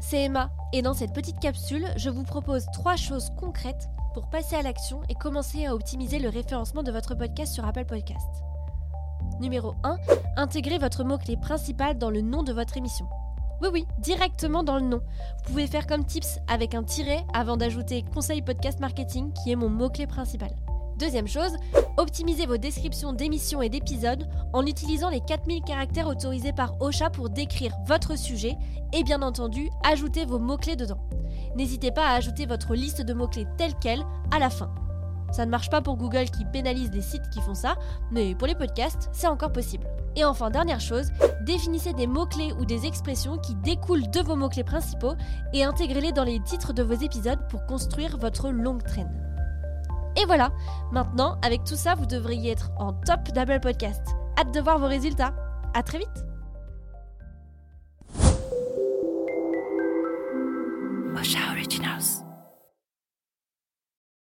c'est Emma et dans cette petite capsule, je vous propose trois choses concrètes pour passer à l'action et commencer à optimiser le référencement de votre podcast sur Apple Podcast. Numéro 1, intégrez votre mot-clé principal dans le nom de votre émission. Oui, oui, directement dans le nom. Vous pouvez faire comme tips avec un tiret avant d'ajouter conseil podcast marketing qui est mon mot-clé principal. Deuxième chose, optimisez vos descriptions d'émissions et d'épisodes en utilisant les 4000 caractères autorisés par OSHA pour décrire votre sujet et bien entendu ajouter vos mots-clés dedans. N'hésitez pas à ajouter votre liste de mots-clés telle qu'elle à la fin. Ça ne marche pas pour Google qui pénalise les sites qui font ça, mais pour les podcasts, c'est encore possible. Et enfin, dernière chose, définissez des mots-clés ou des expressions qui découlent de vos mots-clés principaux et intégrez-les dans les titres de vos épisodes pour construire votre longue traîne. Et voilà, maintenant, avec tout ça, vous devriez être en top d'Apple Podcast. Hâte de voir vos résultats. À très vite